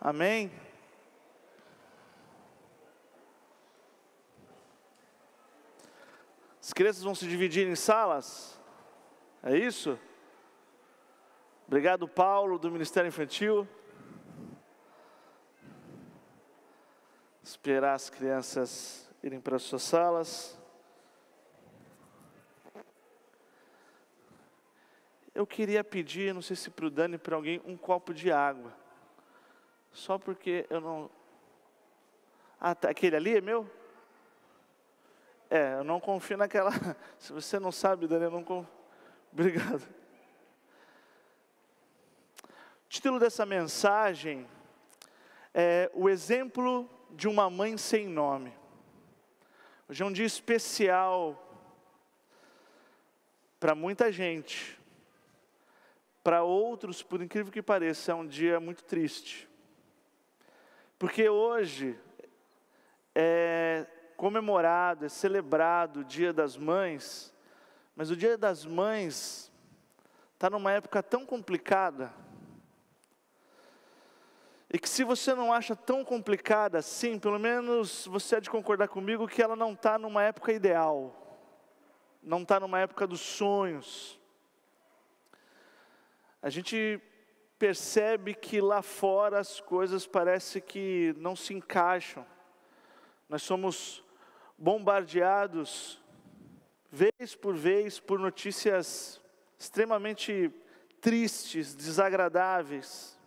Amém? As crianças vão se dividir em salas? É isso? Obrigado, Paulo, do Ministério Infantil. Esperar as crianças irem para as suas salas. Eu queria pedir, não sei se para o Dani, para alguém, um copo de água. Só porque eu não. Ah, tá, aquele ali é meu? É, eu não confio naquela. Se você não sabe, Dani, eu não confio. Obrigado. O título dessa mensagem é O exemplo de uma mãe sem nome. Hoje é um dia especial para muita gente. Para outros, por incrível que pareça, é um dia muito triste. Porque hoje é comemorado, é celebrado o Dia das Mães, mas o Dia das Mães está numa época tão complicada, e que se você não acha tão complicada assim, pelo menos você há de concordar comigo que ela não está numa época ideal, não está numa época dos sonhos. A gente percebe que lá fora as coisas parece que não se encaixam. Nós somos bombardeados vez por vez por notícias extremamente tristes, desagradáveis.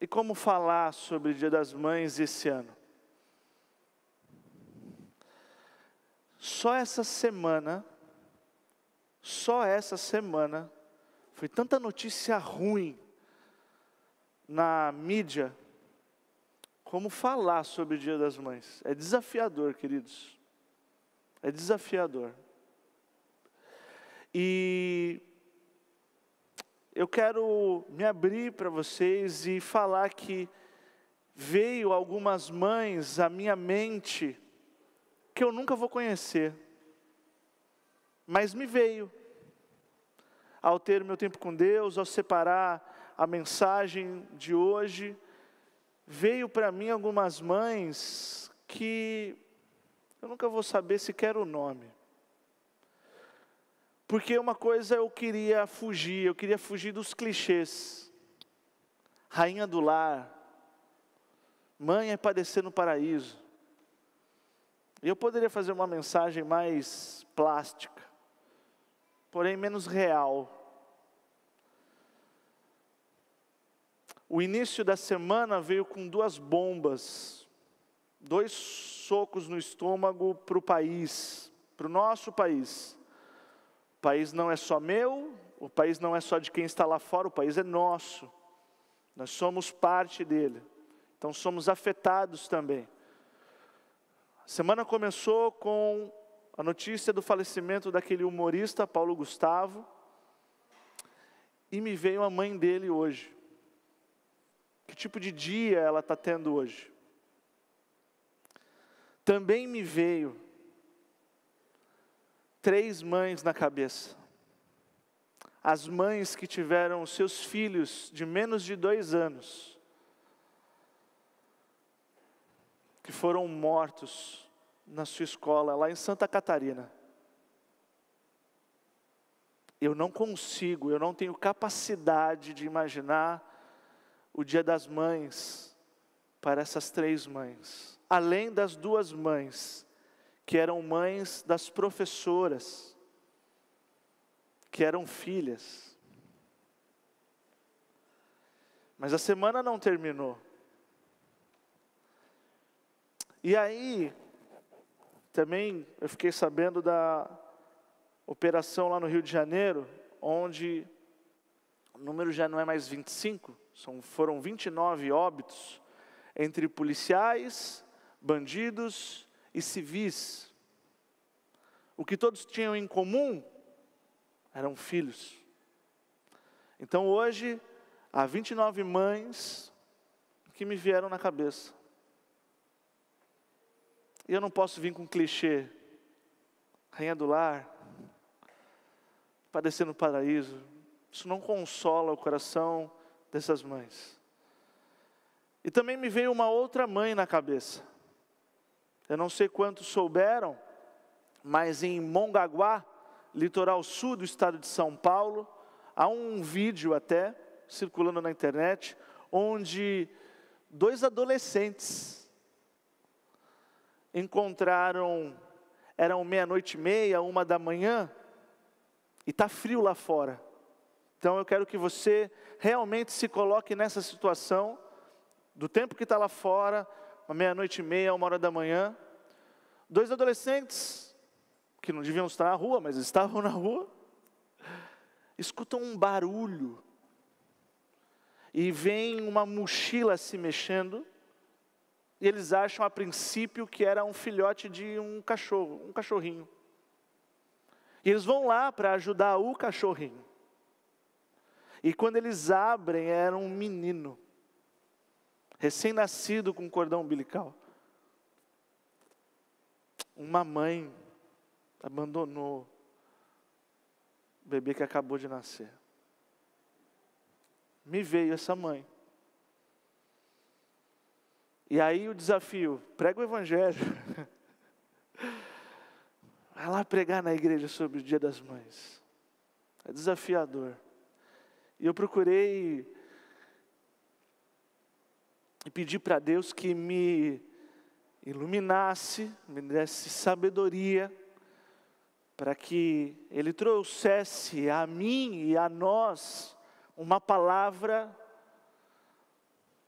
E como falar sobre o Dia das Mães esse ano? Só essa semana, só essa semana, foi tanta notícia ruim na mídia como falar sobre o Dia das Mães. É desafiador, queridos. É desafiador. E eu quero me abrir para vocês e falar que veio algumas mães à minha mente que eu nunca vou conhecer, mas me veio. Ao ter meu tempo com Deus, ao separar a mensagem de hoje, veio para mim algumas mães que eu nunca vou saber sequer o nome. Porque uma coisa eu queria fugir, eu queria fugir dos clichês. Rainha do lar, mãe é padecer no paraíso. E eu poderia fazer uma mensagem mais plástica, porém menos real. O início da semana veio com duas bombas, dois socos no estômago para o país, para o nosso país. O país não é só meu, o país não é só de quem está lá fora, o país é nosso. Nós somos parte dele. Então somos afetados também. A semana começou com a notícia do falecimento daquele humorista Paulo Gustavo. E me veio a mãe dele hoje. Que tipo de dia ela está tendo hoje? Também me veio três mães na cabeça. As mães que tiveram seus filhos de menos de dois anos, que foram mortos na sua escola, lá em Santa Catarina. Eu não consigo, eu não tenho capacidade de imaginar o Dia das Mães para essas três mães, além das duas mães, que eram mães das professoras, que eram filhas. Mas a semana não terminou. E aí, também eu fiquei sabendo da operação lá no Rio de Janeiro, onde o número já não é mais 25, são, foram 29 óbitos entre policiais, bandidos e civis. O que todos tinham em comum eram filhos. Então hoje, há 29 mães que me vieram na cabeça. Eu não posso vir com clichê. Rainha do lar, padecer no paraíso. Isso não consola o coração dessas mães. E também me veio uma outra mãe na cabeça. Eu não sei quantos souberam, mas em Mongaguá, litoral sul do estado de São Paulo, há um vídeo até circulando na internet, onde dois adolescentes encontraram, eram meia-noite e meia, uma da manhã, e está frio lá fora. Então eu quero que você realmente se coloque nessa situação, do tempo que está lá fora, uma meia-noite e meia, uma hora da manhã. Dois adolescentes, que não deviam estar na rua, mas estavam na rua, escutam um barulho, e vem uma mochila se mexendo, eles acham a princípio que era um filhote de um cachorro, um cachorrinho. E eles vão lá para ajudar o cachorrinho. E quando eles abrem, era um menino, recém-nascido com cordão umbilical. Uma mãe abandonou o bebê que acabou de nascer. Me veio essa mãe. E aí o desafio, prega o evangelho. Vai lá pregar na igreja sobre o dia das mães. É desafiador. E eu procurei e pedi para Deus que me iluminasse, me desse sabedoria, para que Ele trouxesse a mim e a nós uma palavra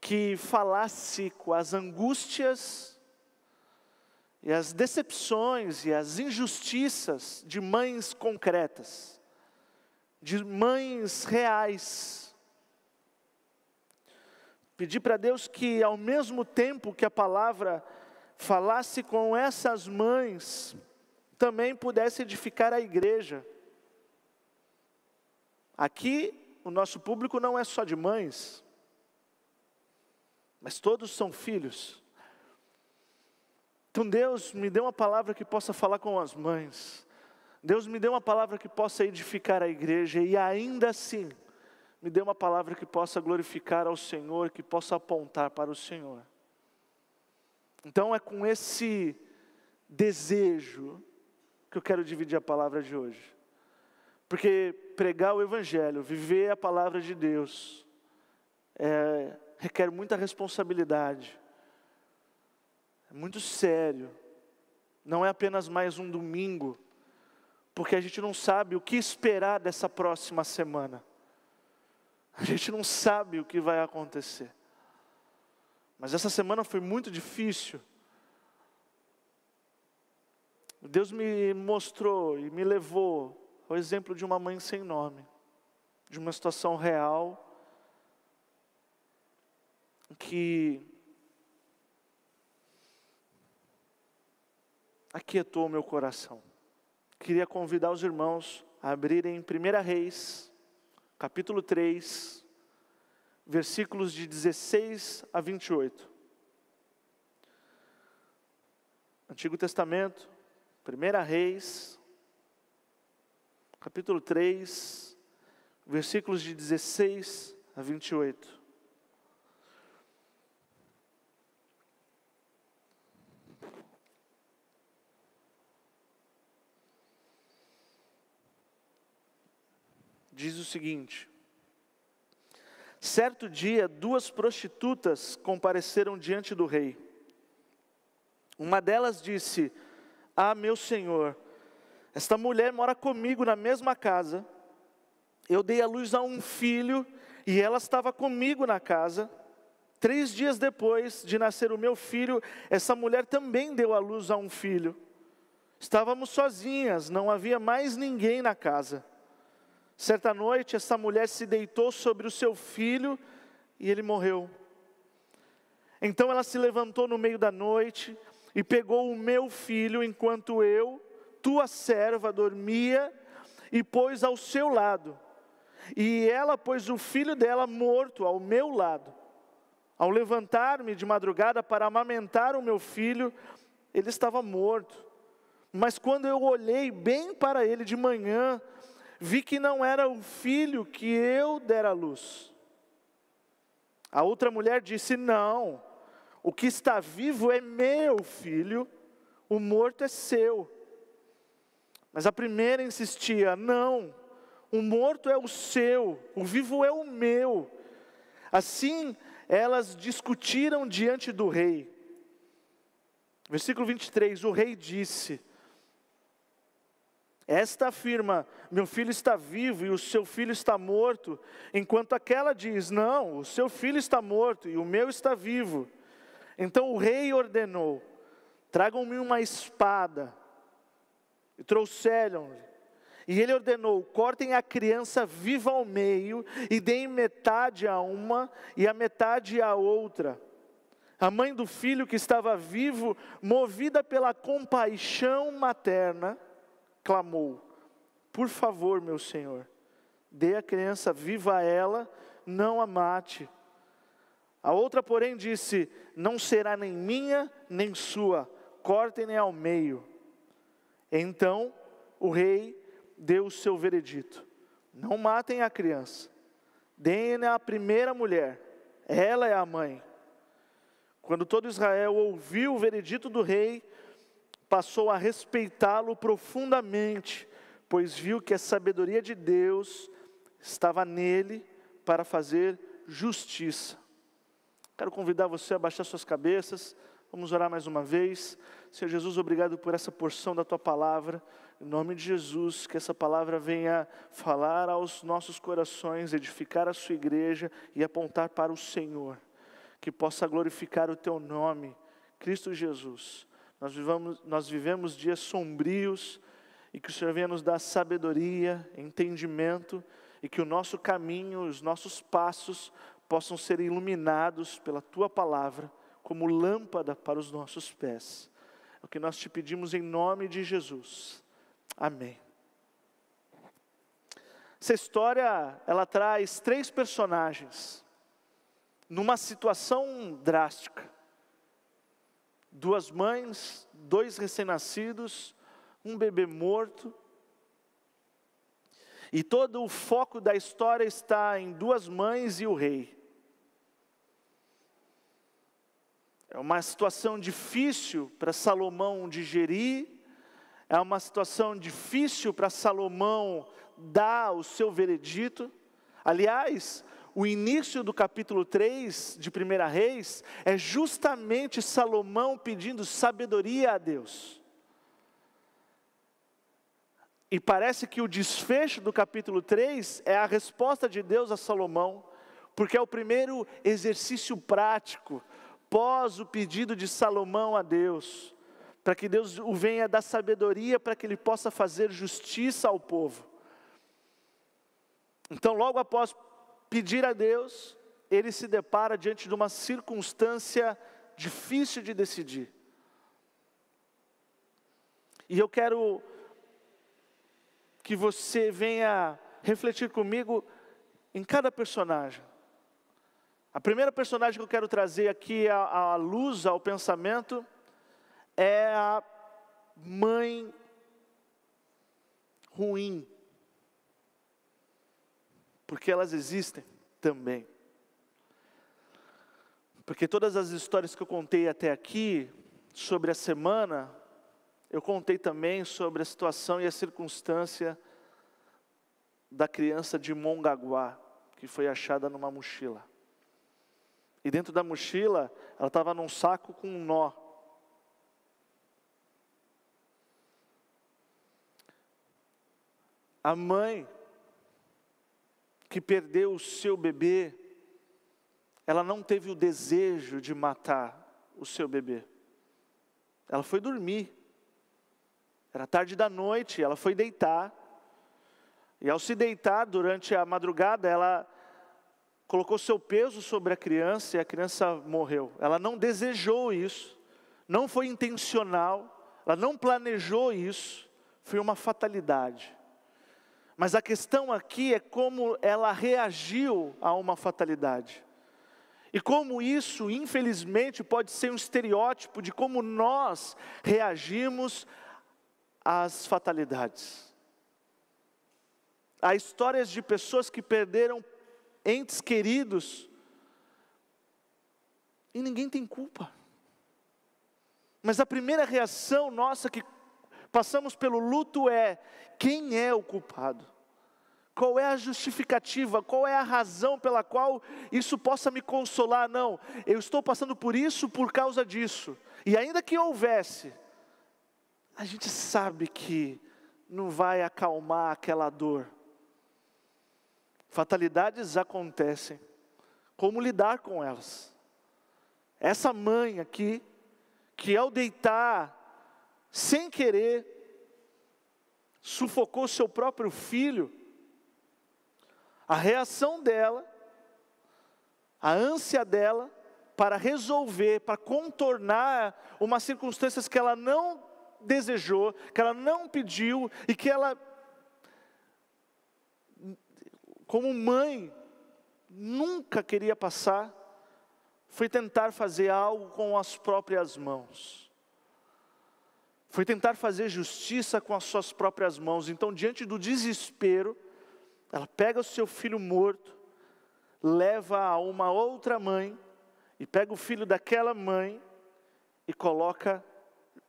que falasse com as angústias e as decepções e as injustiças de mães concretas de mães reais. Pedi para Deus que, ao mesmo tempo que a palavra falasse com essas mães, também pudesse edificar a igreja. Aqui, o nosso público não é só de mães, mas todos são filhos. Então, Deus me deu uma palavra que possa falar com as mães, Deus me deu uma palavra que possa edificar a igreja e ainda assim me deu uma palavra que possa glorificar ao Senhor, que possa apontar para o Senhor. Então é com esse desejo que eu quero dividir a palavra de hoje. Porque pregar o Evangelho, viver a palavra de Deus, é, requer muita responsabilidade, é muito sério, não é apenas mais um domingo porque a gente não sabe o que esperar dessa próxima semana. A gente não sabe o que vai acontecer. Mas essa semana foi muito difícil. Deus me mostrou e me levou ao exemplo de uma mãe sem nome, de uma situação real que aquietou o meu coração queria convidar os irmãos a abrirem 1 Reis, capítulo 3, versículos de 16 a 28. Antigo Testamento, 1 Reis, capítulo 3, versículos de 16 a 28. Diz o seguinte: Certo dia, duas prostitutas compareceram diante do rei. Uma delas disse: Ah, meu senhor, esta mulher mora comigo na mesma casa. Eu dei à luz a um filho e ela estava comigo na casa. Três dias depois de nascer o meu filho, essa mulher também deu à luz a um filho. Estávamos sozinhas, não havia mais ninguém na casa. Certa noite, essa mulher se deitou sobre o seu filho e ele morreu. Então ela se levantou no meio da noite e pegou o meu filho enquanto eu, tua serva, dormia e pôs ao seu lado. E ela pôs o filho dela morto ao meu lado. Ao levantar-me de madrugada para amamentar o meu filho, ele estava morto. Mas quando eu olhei bem para ele de manhã, vi que não era o filho que eu dera à luz. A outra mulher disse: Não, o que está vivo é meu filho, o morto é seu. Mas a primeira insistia: Não, o morto é o seu, o vivo é o meu. Assim elas discutiram diante do rei. Versículo 23: O rei disse: esta afirma: Meu filho está vivo e o seu filho está morto, enquanto aquela diz: Não, o seu filho está morto e o meu está vivo. Então o rei ordenou: Tragam-me uma espada. E trouxeram-lhe. E ele ordenou: cortem a criança viva ao meio e deem metade a uma e a metade a outra. A mãe do filho que estava vivo, movida pela compaixão materna, clamou: Por favor, meu senhor, dê a criança viva a ela, não a mate. A outra, porém, disse: Não será nem minha, nem sua, cortem-ne ao meio. Então o rei deu o seu veredito: Não matem a criança, deem-ne a primeira mulher, ela é a mãe. Quando todo Israel ouviu o veredito do rei, passou a respeitá-lo profundamente, pois viu que a sabedoria de Deus estava nele para fazer justiça. Quero convidar você a baixar suas cabeças, vamos orar mais uma vez. Senhor Jesus, obrigado por essa porção da tua palavra. Em nome de Jesus, que essa palavra venha falar aos nossos corações, edificar a sua igreja e apontar para o Senhor. Que possa glorificar o teu nome, Cristo Jesus. Nós, nós vivemos dias sombrios e que o Senhor venha nos dar sabedoria, entendimento e que o nosso caminho, os nossos passos possam ser iluminados pela tua palavra como lâmpada para os nossos pés. É o que nós te pedimos em nome de Jesus. Amém. Essa história, ela traz três personagens numa situação drástica duas mães, dois recém-nascidos, um bebê morto. E todo o foco da história está em duas mães e o rei. É uma situação difícil para Salomão digerir, é uma situação difícil para Salomão dar o seu veredito. Aliás, o início do capítulo 3 de 1 Reis é justamente Salomão pedindo sabedoria a Deus. E parece que o desfecho do capítulo 3 é a resposta de Deus a Salomão, porque é o primeiro exercício prático, pós o pedido de Salomão a Deus, para que Deus o venha dar sabedoria para que ele possa fazer justiça ao povo. Então, logo após pedir a Deus, ele se depara diante de uma circunstância difícil de decidir. E eu quero que você venha refletir comigo em cada personagem. A primeira personagem que eu quero trazer aqui à, luz, ao pensamento, é a mãe ruim porque elas existem também. Porque todas as histórias que eu contei até aqui, sobre a semana, eu contei também sobre a situação e a circunstância da criança de Mongaguá, que foi achada numa mochila. E dentro da mochila, ela estava num saco com um nó. A mãe que perdeu o seu bebê, ela não teve o desejo de matar o seu bebê. Ela foi dormir. Era tarde da noite, ela foi deitar. E ao se deitar durante a madrugada, ela colocou seu peso sobre a criança e a criança morreu. Ela não desejou isso, não foi intencional, ela não planejou isso, foi uma fatalidade. Mas a questão aqui é como ela reagiu a uma fatalidade. E como isso, infelizmente, pode ser um estereótipo de como nós reagimos às fatalidades. Há histórias de pessoas que perderam entes queridos E ninguém tem culpa. Mas a primeira reação nossa que passamos pelo luto é: quem é o culpado? Qual é a justificativa? Qual é a razão pela qual isso possa me consolar? Não, eu estou passando por isso por causa disso. E ainda que houvesse, a gente sabe que não vai acalmar aquela dor. Fatalidades acontecem. Como lidar com elas? Essa mãe aqui, que ao deitar, sem querer, sufocou seu próprio filho, a reação dela, a ânsia dela para resolver, para contornar uma circunstâncias que ela não desejou, que ela não pediu e que ela, como mãe, nunca queria passar, foi tentar fazer algo com as próprias mãos. Foi tentar fazer justiça com as suas próprias mãos. Então, diante do desespero, ela pega o seu filho morto, leva a uma outra mãe, e pega o filho daquela mãe e coloca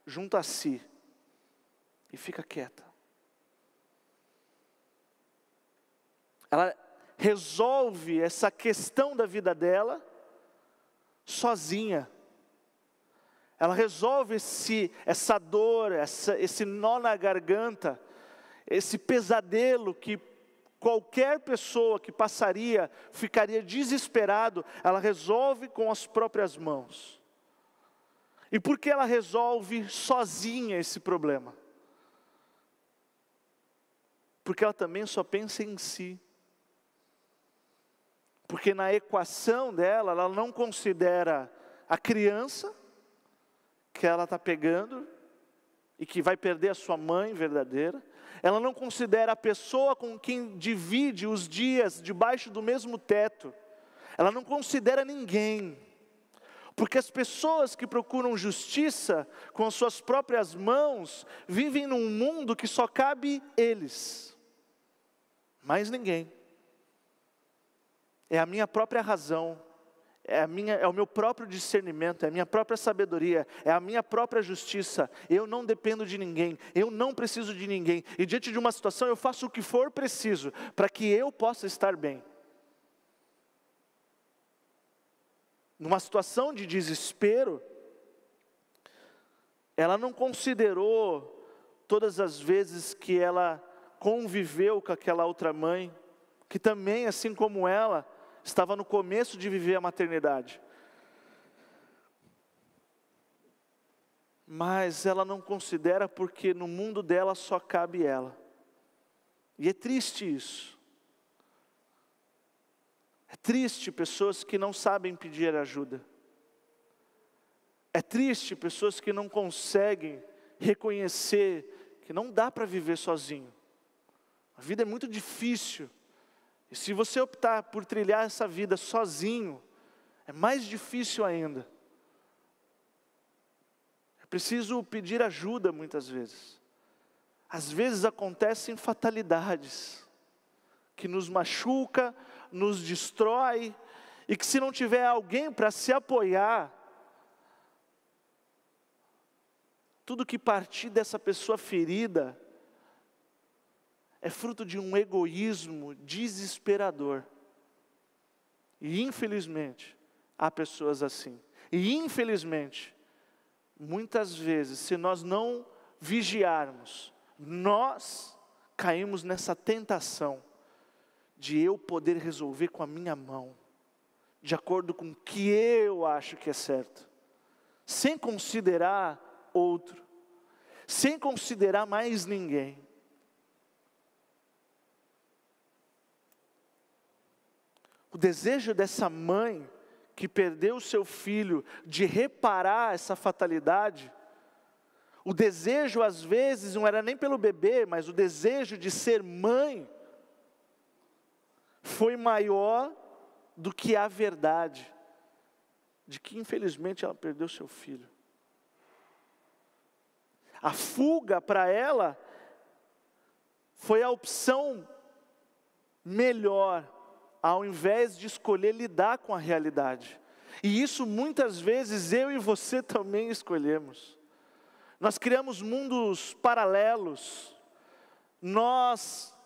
junto a si, e fica quieta. Ela resolve essa questão da vida dela sozinha. Ela resolve esse, essa dor, essa, esse nó na garganta, esse pesadelo que Qualquer pessoa que passaria ficaria desesperado, ela resolve com as próprias mãos. E por que ela resolve sozinha esse problema? Porque ela também só pensa em si. Porque na equação dela, ela não considera a criança que ela está pegando e que vai perder a sua mãe verdadeira, ela não considera a pessoa com quem divide os dias debaixo do mesmo teto, ela não considera ninguém, porque as pessoas que procuram justiça com as suas próprias mãos vivem num mundo que só cabe eles, mais ninguém. É a minha própria razão, é, a minha, é o meu próprio discernimento, é a minha própria sabedoria, é a minha própria justiça. Eu não dependo de ninguém, eu não preciso de ninguém. E diante de uma situação eu faço o que for preciso para que eu possa estar bem. Numa situação de desespero, ela não considerou todas as vezes que ela conviveu com aquela outra mãe, que também, assim como ela, estava no começo de viver a maternidade. Mas ela não considera porque no mundo dela só cabe ela. E é triste isso. É triste pessoas que não sabem pedir ajuda. É triste pessoas que não conseguem reconhecer que não dá para viver sozinho. A vida é muito difícil. E se você optar por trilhar essa vida sozinho, é mais difícil ainda. É preciso pedir ajuda muitas vezes. Às vezes acontecem fatalidades que nos machuca, nos destrói e que se não tiver alguém para se apoiar, tudo que partir dessa pessoa ferida é fruto de um egoísmo desesperador. E infelizmente, há pessoas assim. E infelizmente, muitas vezes, se nós não vigiarmos, nós caímos nessa tentação de eu poder resolver com a minha mão, de acordo com o que eu acho que é certo, sem considerar outro, sem considerar mais ninguém. O desejo dessa mãe que perdeu seu filho de reparar essa fatalidade, o desejo às vezes não era nem pelo bebê, mas o desejo de ser mãe, foi maior do que a verdade de que infelizmente ela perdeu seu filho. A fuga para ela foi a opção melhor ao invés de escolher lidar com a realidade. E isso muitas vezes eu e você também escolhemos. Nós criamos mundos paralelos, nós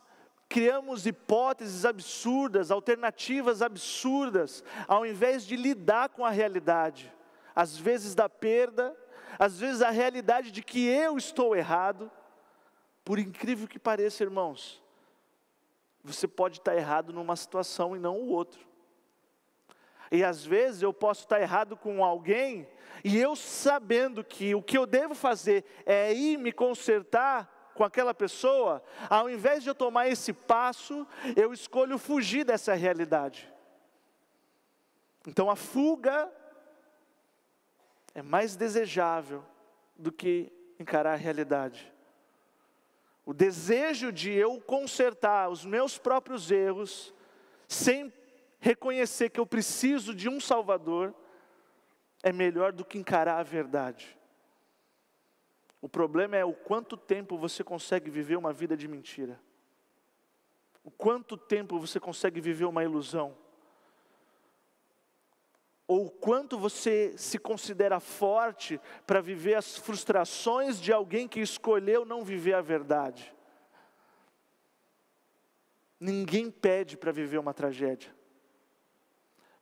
criamos hipóteses absurdas, alternativas absurdas, ao invés de lidar com a realidade, às vezes da perda, às vezes a realidade de que eu estou errado. Por incrível que pareça, irmãos, você pode estar errado numa situação e não o outro. E às vezes eu posso estar errado com alguém, e eu sabendo que o que eu devo fazer é ir me consertar com aquela pessoa, ao invés de eu tomar esse passo, eu escolho fugir dessa realidade. Então a fuga é mais desejável do que encarar a realidade. O desejo de eu consertar os meus próprios erros, sem reconhecer que eu preciso de um Salvador, é melhor do que encarar a verdade. O problema é o quanto tempo você consegue viver uma vida de mentira. O quanto tempo você consegue viver uma ilusão. Ou quanto você se considera forte para viver as frustrações de alguém que escolheu não viver a verdade. Ninguém pede para viver uma tragédia.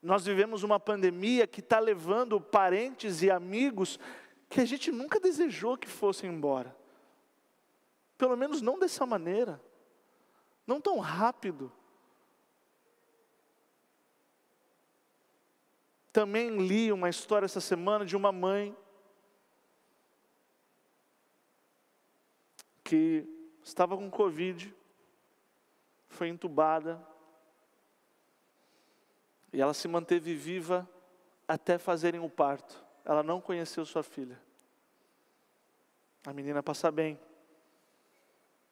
Nós vivemos uma pandemia que está levando parentes e amigos que a gente nunca desejou que fossem embora. Pelo menos não dessa maneira, não tão rápido. Também li uma história essa semana de uma mãe que estava com Covid, foi entubada, e ela se manteve viva até fazerem o parto. Ela não conheceu sua filha. A menina passa bem,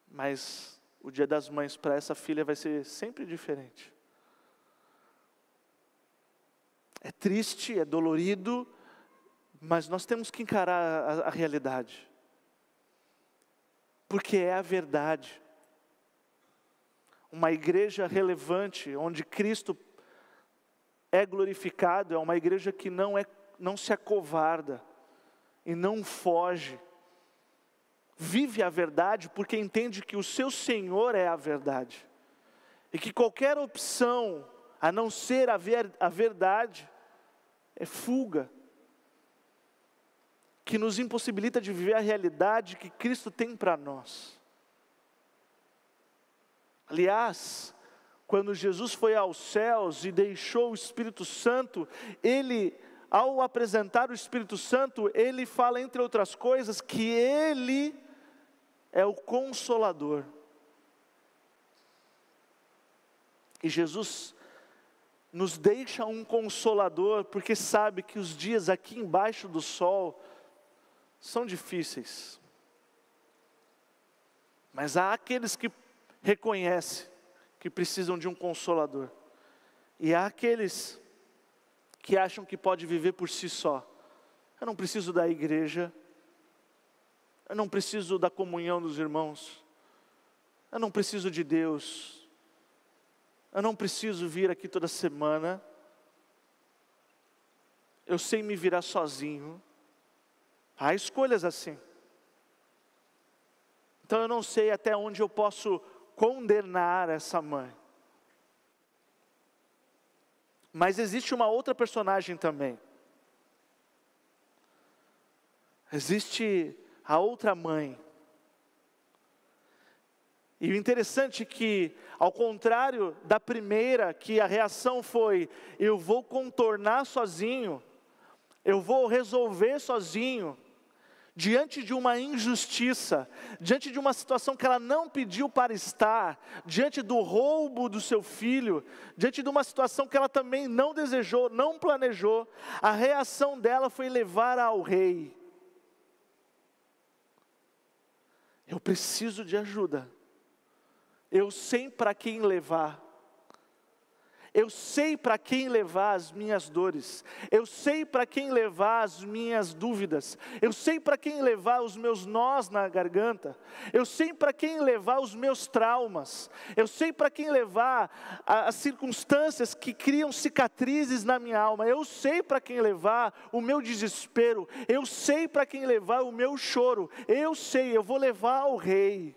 mas o dia das mães para essa filha vai ser sempre diferente. É triste, é dolorido, mas nós temos que encarar a, a realidade, porque é a verdade. Uma igreja relevante, onde Cristo é glorificado, é uma igreja que não, é, não se acovarda e não foge. Vive a verdade porque entende que o seu Senhor é a verdade. E que qualquer opção a não ser a, ver, a verdade é fuga. Que nos impossibilita de viver a realidade que Cristo tem para nós. Aliás, quando Jesus foi aos céus e deixou o Espírito Santo, ele, ao apresentar o Espírito Santo, ele fala, entre outras coisas, que ele é o consolador. E Jesus nos deixa um consolador, porque sabe que os dias aqui embaixo do sol são difíceis. Mas há aqueles que reconhecem que precisam de um consolador. E há aqueles que acham que pode viver por si só. Eu não preciso da igreja. Eu não preciso da comunhão dos irmãos. Eu não preciso de Deus. Eu não preciso vir aqui toda semana. Eu sei me virar sozinho. Há escolhas assim. Então eu não sei até onde eu posso condenar essa mãe. Mas existe uma outra personagem também. Existe a outra mãe. E o interessante é que, ao contrário da primeira, que a reação foi: eu vou contornar sozinho, eu vou resolver sozinho, diante de uma injustiça, diante de uma situação que ela não pediu para estar, diante do roubo do seu filho, diante de uma situação que ela também não desejou, não planejou, a reação dela foi levar ao rei. Eu preciso de ajuda. Eu sei para quem levar. Eu sei para quem levar as minhas dores, eu sei para quem levar as minhas dúvidas, eu sei para quem levar os meus nós na garganta, eu sei para quem levar os meus traumas, eu sei para quem levar as circunstâncias que criam cicatrizes na minha alma, eu sei para quem levar o meu desespero, eu sei para quem levar o meu choro, eu sei, eu vou levar ao Rei.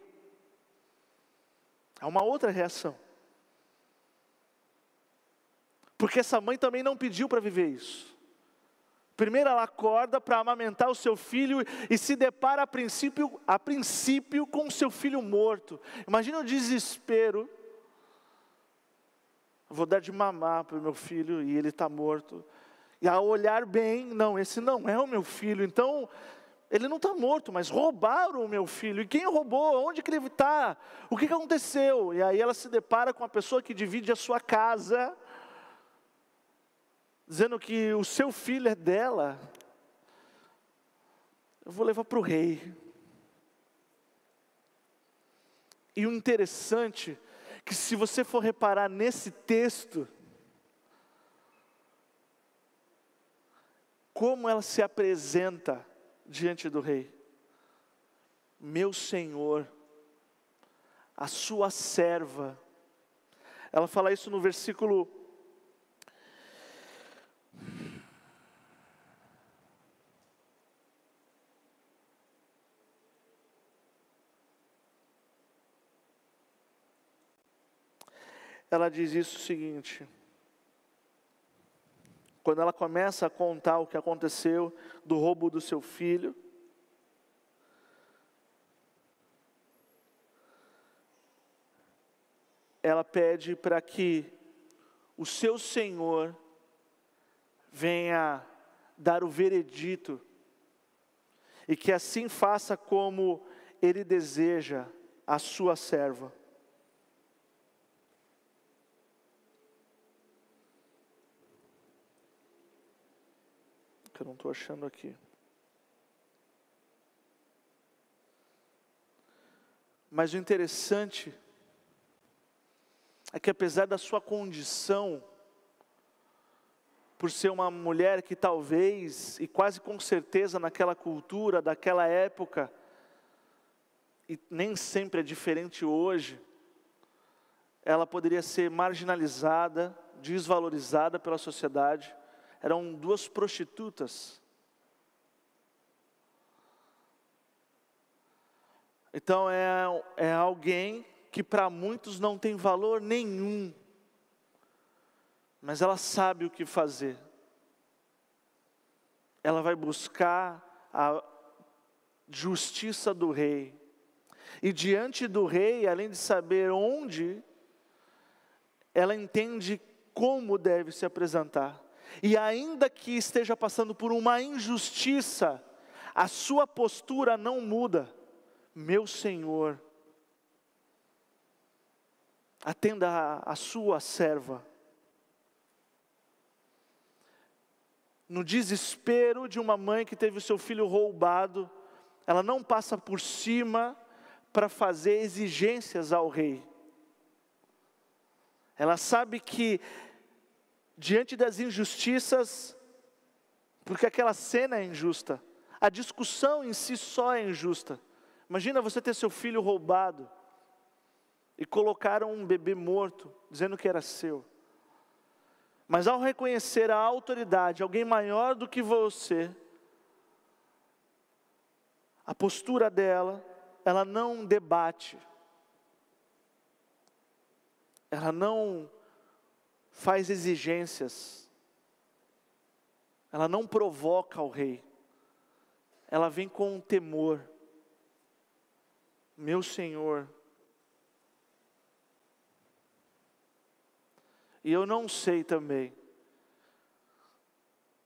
Há uma outra reação. Porque essa mãe também não pediu para viver isso. Primeiro ela acorda para amamentar o seu filho e se depara a princípio, a princípio com o seu filho morto. Imagina o desespero. Vou dar de mamar para o meu filho e ele está morto. E ao olhar bem, não, esse não é o meu filho. Então, ele não está morto, mas roubaram o meu filho. E quem roubou? Onde que ele está? O que, que aconteceu? E aí ela se depara com a pessoa que divide a sua casa dizendo que o seu filho é dela, eu vou levar para o rei. E o interessante é que se você for reparar nesse texto, como ela se apresenta diante do rei. Meu Senhor, a sua serva. Ela fala isso no versículo ela diz isso o seguinte. Quando ela começa a contar o que aconteceu do roubo do seu filho, ela pede para que o seu Senhor venha dar o veredito e que assim faça como ele deseja a sua serva. Que eu não estou achando aqui. Mas o interessante é que apesar da sua condição, por ser uma mulher que talvez, e quase com certeza naquela cultura, daquela época, e nem sempre é diferente hoje, ela poderia ser marginalizada, desvalorizada pela sociedade, eram duas prostitutas. Então é, é alguém que para muitos não tem valor nenhum, mas ela sabe o que fazer. Ela vai buscar a justiça do rei. E diante do rei, além de saber onde, ela entende como deve se apresentar. E ainda que esteja passando por uma injustiça, a sua postura não muda. Meu Senhor, atenda a, a sua serva. No desespero de uma mãe que teve o seu filho roubado, ela não passa por cima para fazer exigências ao rei. Ela sabe que diante das injustiças, porque aquela cena é injusta, a discussão em si só é injusta. Imagina você ter seu filho roubado e colocaram um bebê morto, dizendo que era seu. Mas ao reconhecer a autoridade, alguém maior do que você, a postura dela, ela não debate, ela não faz exigências, ela não provoca o rei, ela vem com um temor. Meu Senhor, e eu não sei também,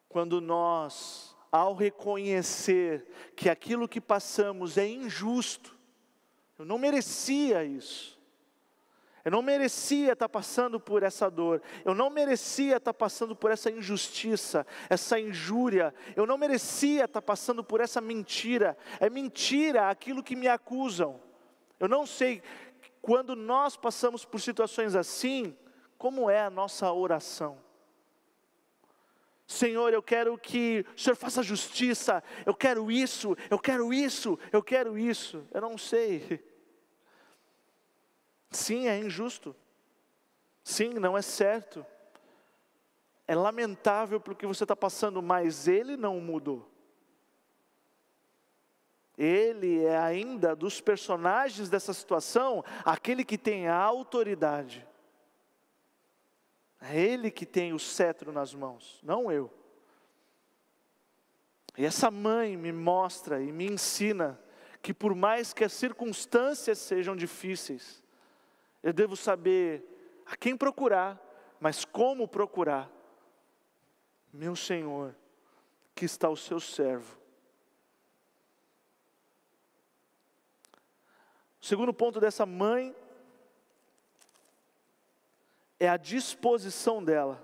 quando nós, ao reconhecer que aquilo que passamos é injusto, eu não merecia isso, eu não merecia estar passando por essa dor, eu não merecia estar passando por essa injustiça, essa injúria, eu não merecia estar passando por essa mentira, é mentira aquilo que me acusam. Eu não sei, quando nós passamos por situações assim, como é a nossa oração. Senhor, eu quero que o Senhor faça justiça, eu quero isso, eu quero isso, eu quero isso. Eu não sei. Sim, é injusto. Sim, não é certo. É lamentável porque você está passando, mas Ele não mudou. Ele é ainda dos personagens dessa situação aquele que tem a autoridade. É Ele que tem o cetro nas mãos, não eu. E essa mãe me mostra e me ensina que, por mais que as circunstâncias sejam difíceis, eu devo saber a quem procurar, mas como procurar. Meu Senhor, que está o seu servo. O segundo ponto dessa mãe é a disposição dela.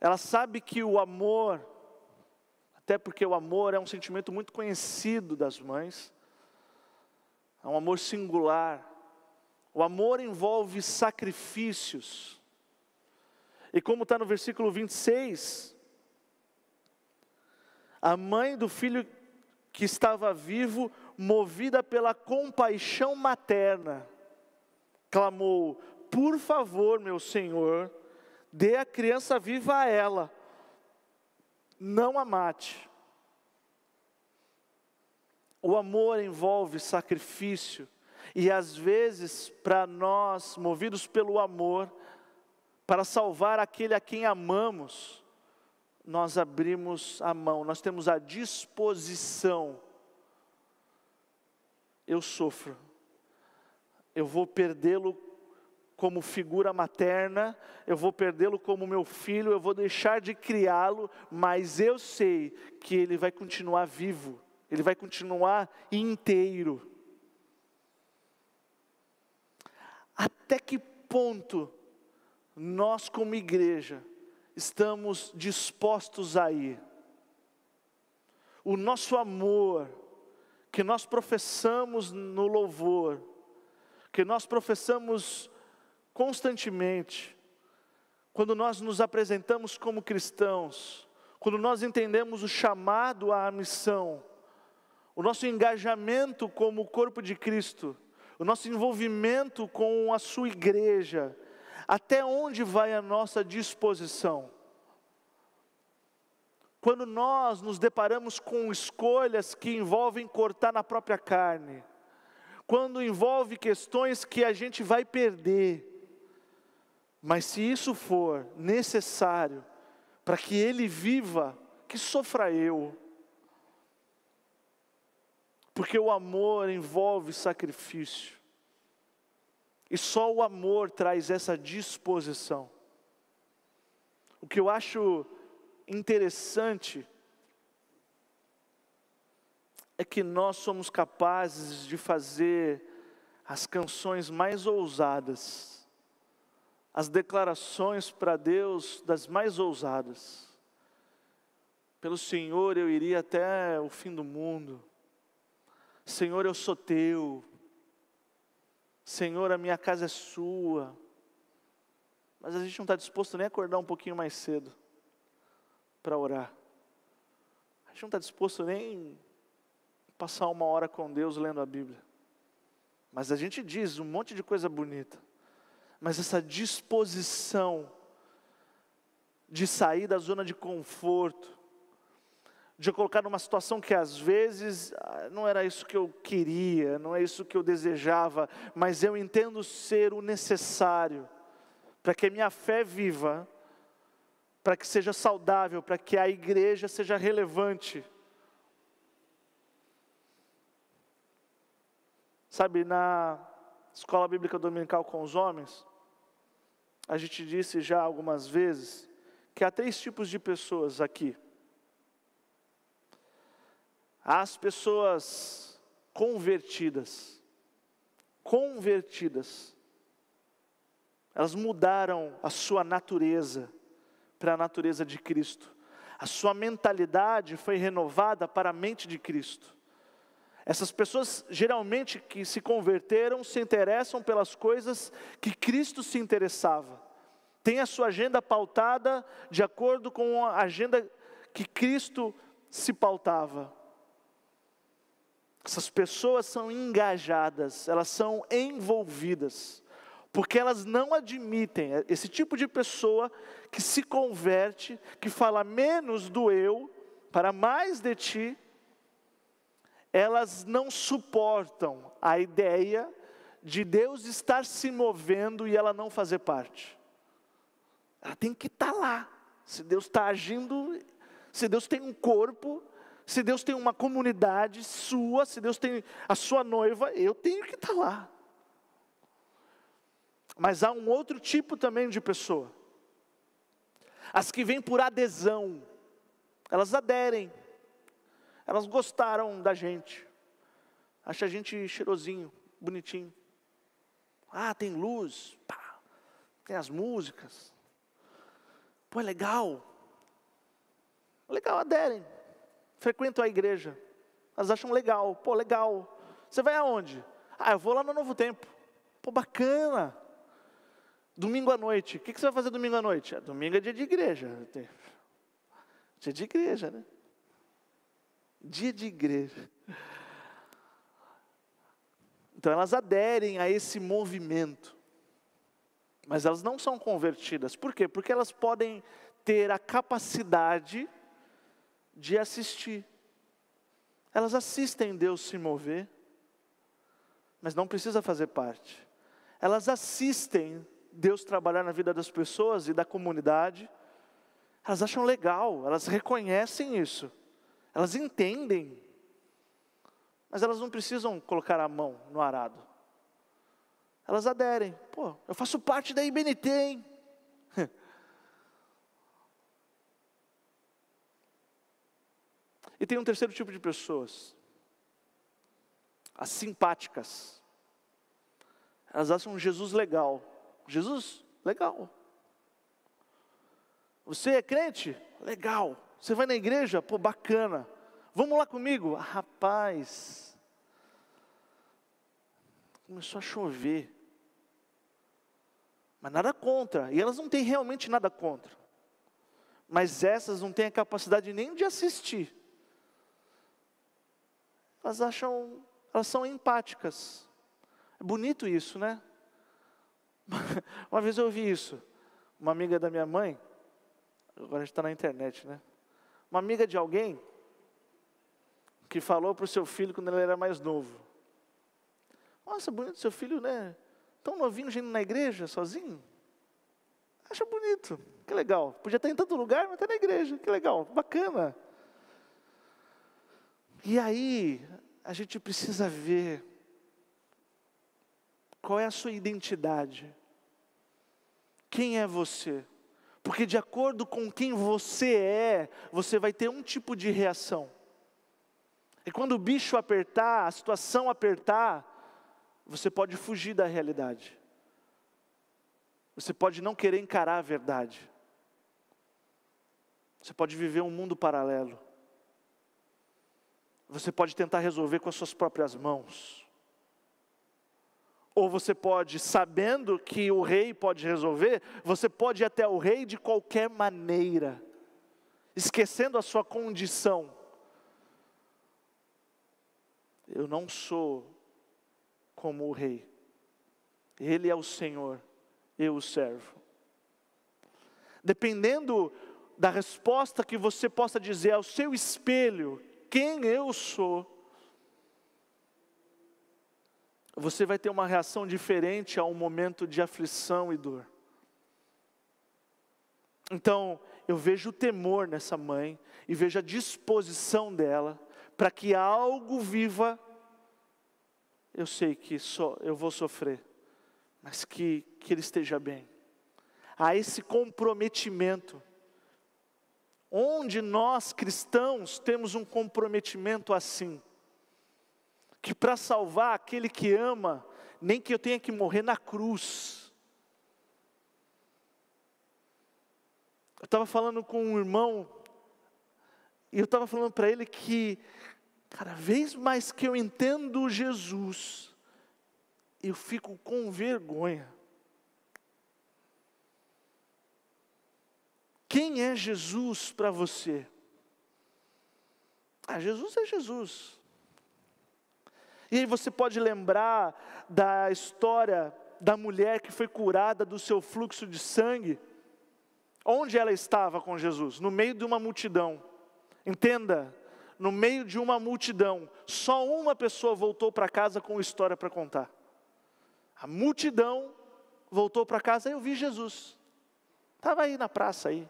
Ela sabe que o amor, até porque o amor é um sentimento muito conhecido das mães, é um amor singular. O amor envolve sacrifícios. E como está no versículo 26, a mãe do filho que estava vivo, movida pela compaixão materna, clamou: Por favor, meu Senhor, dê a criança viva a ela, não a mate. O amor envolve sacrifício, e às vezes, para nós, movidos pelo amor, para salvar aquele a quem amamos, nós abrimos a mão, nós temos a disposição. Eu sofro, eu vou perdê-lo como figura materna, eu vou perdê-lo como meu filho, eu vou deixar de criá-lo, mas eu sei que ele vai continuar vivo, ele vai continuar inteiro. Até que ponto nós, como igreja, estamos dispostos a ir? O nosso amor, que nós professamos no louvor, que nós professamos constantemente, quando nós nos apresentamos como cristãos, quando nós entendemos o chamado à missão, o nosso engajamento como corpo de Cristo, o nosso envolvimento com a sua igreja, até onde vai a nossa disposição? Quando nós nos deparamos com escolhas que envolvem cortar na própria carne, quando envolve questões que a gente vai perder, mas se isso for necessário para que ele viva, que sofra eu. Porque o amor envolve sacrifício. E só o amor traz essa disposição. O que eu acho interessante é que nós somos capazes de fazer as canções mais ousadas, as declarações para Deus das mais ousadas. Pelo Senhor eu iria até o fim do mundo. Senhor, eu sou teu. Senhor, a minha casa é sua. Mas a gente não está disposto nem a acordar um pouquinho mais cedo para orar. A gente não está disposto nem passar uma hora com Deus lendo a Bíblia. Mas a gente diz um monte de coisa bonita. Mas essa disposição de sair da zona de conforto, de colocar numa situação que às vezes ah, não era isso que eu queria, não é isso que eu desejava, mas eu entendo ser o necessário para que a minha fé viva para que seja saudável, para que a igreja seja relevante. Sabe, na escola bíblica dominical com os homens, a gente disse já algumas vezes que há três tipos de pessoas aqui. As pessoas convertidas, convertidas, elas mudaram a sua natureza, para a natureza de Cristo. A sua mentalidade foi renovada para a mente de Cristo. Essas pessoas geralmente que se converteram se interessam pelas coisas que Cristo se interessava. Tem a sua agenda pautada de acordo com a agenda que Cristo se pautava. Essas pessoas são engajadas, elas são envolvidas, porque elas não admitem esse tipo de pessoa que se converte, que fala menos do eu para mais de ti, elas não suportam a ideia de Deus estar se movendo e ela não fazer parte. Ela tem que estar tá lá. Se Deus está agindo, se Deus tem um corpo, se Deus tem uma comunidade sua, se Deus tem a sua noiva, eu tenho que estar tá lá. Mas há um outro tipo também de pessoa. As que vêm por adesão, elas aderem, elas gostaram da gente, acha a gente cheirosinho, bonitinho. Ah, tem luz, pá, tem as músicas. Pô, é legal. Legal, aderem. Frequentam a igreja. Elas acham legal. Pô, legal. Você vai aonde? Ah, eu vou lá no Novo Tempo. Pô, bacana. Domingo à noite. O que você vai fazer domingo à noite? Ah, domingo é dia de igreja. Dia de igreja, né? Dia de igreja. Então elas aderem a esse movimento. Mas elas não são convertidas. Por quê? Porque elas podem ter a capacidade de assistir. Elas assistem Deus se mover, mas não precisa fazer parte. Elas assistem Deus trabalhar na vida das pessoas e da comunidade. Elas acham legal, elas reconhecem isso. Elas entendem, mas elas não precisam colocar a mão no arado. Elas aderem. Pô, eu faço parte da IBNT, hein? E tem um terceiro tipo de pessoas, as simpáticas. Elas acham Jesus legal. Jesus, legal. Você é crente? Legal. Você vai na igreja? Pô, bacana. Vamos lá comigo? Ah, rapaz. Começou a chover. Mas nada contra. E elas não têm realmente nada contra. Mas essas não têm a capacidade nem de assistir. Elas acham, elas são empáticas. É bonito isso, né? Uma vez eu ouvi isso. Uma amiga da minha mãe, agora a gente está na internet, né? Uma amiga de alguém que falou para o seu filho quando ele era mais novo. Nossa, bonito seu filho, né? Tão novinho, indo na igreja, sozinho. Acha bonito, que legal. Podia estar em tanto lugar, mas está na igreja, que legal, bacana. E aí, a gente precisa ver qual é a sua identidade. Quem é você? Porque de acordo com quem você é, você vai ter um tipo de reação. E quando o bicho apertar, a situação apertar, você pode fugir da realidade. Você pode não querer encarar a verdade. Você pode viver um mundo paralelo. Você pode tentar resolver com as suas próprias mãos. Ou você pode, sabendo que o rei pode resolver, você pode ir até o rei de qualquer maneira, esquecendo a sua condição. Eu não sou como o rei, ele é o Senhor, eu o servo. Dependendo da resposta que você possa dizer ao seu espelho, quem eu sou, você vai ter uma reação diferente a um momento de aflição e dor. Então, eu vejo o temor nessa mãe e vejo a disposição dela para que algo viva. Eu sei que só eu vou sofrer, mas que, que ele esteja bem. Há esse comprometimento. Onde nós cristãos temos um comprometimento assim que para salvar aquele que ama, nem que eu tenha que morrer na cruz. Eu estava falando com um irmão, e eu estava falando para ele que Cada vez mais que eu entendo Jesus, eu fico com vergonha. Quem é Jesus para você? Ah, Jesus é Jesus. E aí você pode lembrar da história da mulher que foi curada do seu fluxo de sangue. Onde ela estava com Jesus? No meio de uma multidão. Entenda, no meio de uma multidão, só uma pessoa voltou para casa com história para contar. A multidão voltou para casa, eu vi Jesus. Estava aí na praça aí.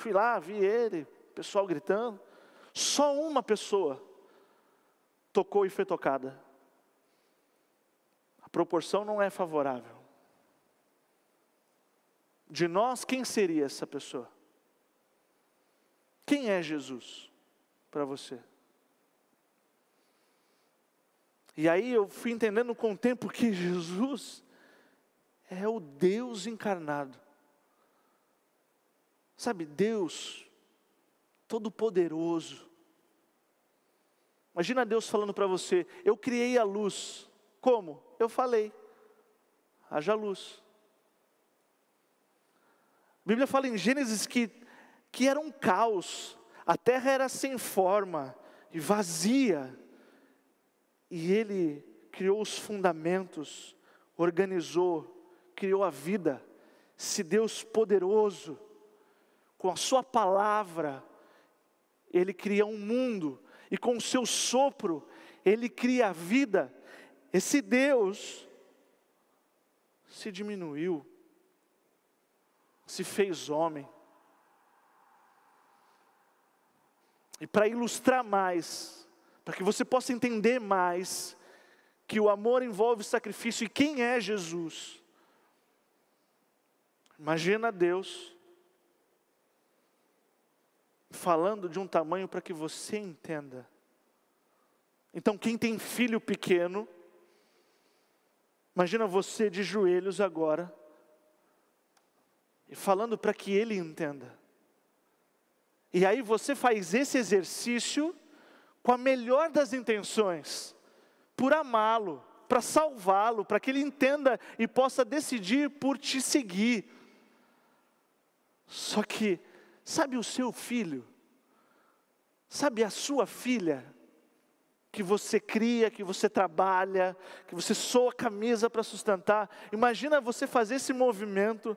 Fui lá, vi ele, pessoal gritando. Só uma pessoa tocou e foi tocada. A proporção não é favorável. De nós, quem seria essa pessoa? Quem é Jesus para você? E aí eu fui entendendo com o tempo que Jesus é o Deus encarnado. Sabe, Deus, Todo-Poderoso. Imagina Deus falando para você: Eu criei a luz. Como? Eu falei. Haja luz. A Bíblia fala em Gênesis que, que era um caos, a terra era sem forma e vazia, e Ele criou os fundamentos, organizou, criou a vida. Se Deus poderoso, com a Sua palavra, Ele cria um mundo, e com o seu sopro, Ele cria a vida. Esse Deus se diminuiu, se fez homem. E para ilustrar mais, para que você possa entender mais, que o amor envolve sacrifício e quem é Jesus. Imagina Deus falando de um tamanho para que você entenda. Então, quem tem filho pequeno, imagina você de joelhos agora, e falando para que ele entenda. E aí você faz esse exercício com a melhor das intenções, por amá-lo, para salvá-lo, para que ele entenda e possa decidir por te seguir. Só que Sabe o seu filho? Sabe a sua filha? Que você cria, que você trabalha, que você soa a camisa para sustentar. Imagina você fazer esse movimento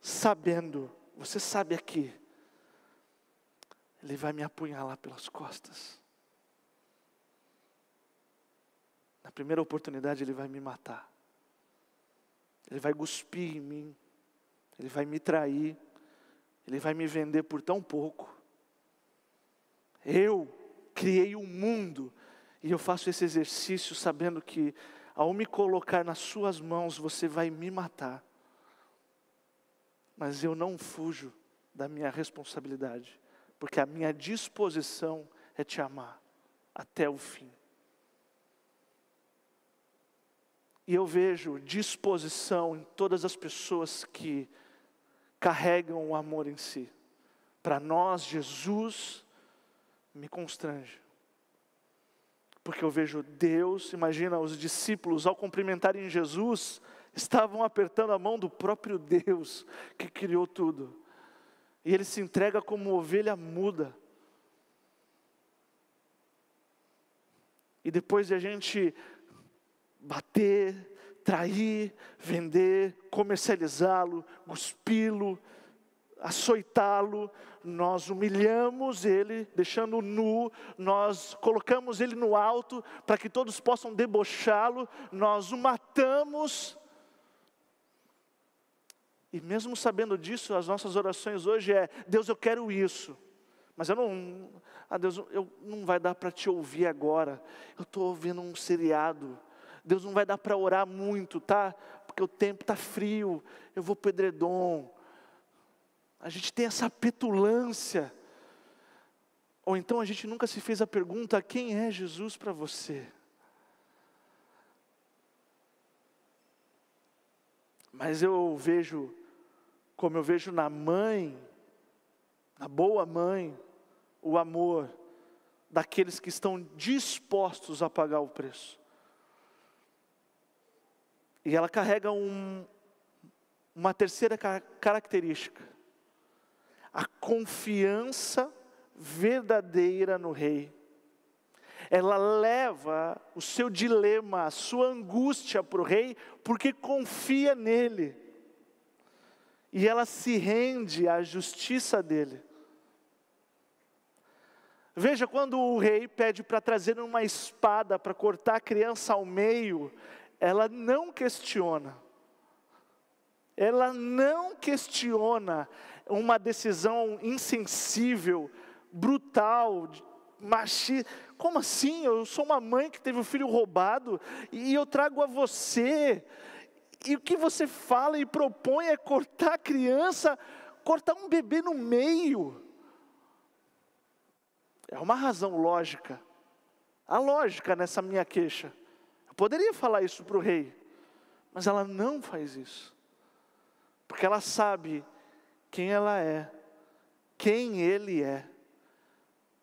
sabendo, você sabe aqui, ele vai me apunhalar pelas costas. Na primeira oportunidade, ele vai me matar. Ele vai cuspir em mim. Ele vai me trair. Ele vai me vender por tão pouco. Eu criei o um mundo e eu faço esse exercício sabendo que ao me colocar nas suas mãos você vai me matar. Mas eu não fujo da minha responsabilidade, porque a minha disposição é te amar até o fim. E eu vejo disposição em todas as pessoas que carregam o amor em si. Para nós, Jesus me constrange. Porque eu vejo Deus, imagina os discípulos ao cumprimentarem Jesus, estavam apertando a mão do próprio Deus que criou tudo. E ele se entrega como ovelha muda. E depois de a gente bater, trair, vender, comercializá-lo, cuspi-lo, açoitá-lo, nós humilhamos ele, deixando nu, nós colocamos ele no alto para que todos possam debochá-lo, nós o matamos. E mesmo sabendo disso, as nossas orações hoje é: Deus, eu quero isso. Mas eu não, ah Deus, eu não vai dar para te ouvir agora. Eu estou ouvindo um seriado Deus não vai dar para orar muito, tá? Porque o tempo está frio, eu vou para o edredom. A gente tem essa petulância. Ou então a gente nunca se fez a pergunta: quem é Jesus para você? Mas eu vejo, como eu vejo na mãe, na boa mãe, o amor daqueles que estão dispostos a pagar o preço. E ela carrega um, uma terceira característica: a confiança verdadeira no Rei. Ela leva o seu dilema, a sua angústia para o Rei, porque confia nele. E ela se rende à justiça dele. Veja, quando o rei pede para trazer uma espada para cortar a criança ao meio, ela não questiona. Ela não questiona uma decisão insensível, brutal, machista. Como assim? Eu sou uma mãe que teve um filho roubado e eu trago a você. E o que você fala e propõe é cortar a criança, cortar um bebê no meio. É uma razão lógica. A lógica nessa minha queixa. Eu poderia falar isso para o rei, mas ela não faz isso. Porque ela sabe quem ela é, quem ele é.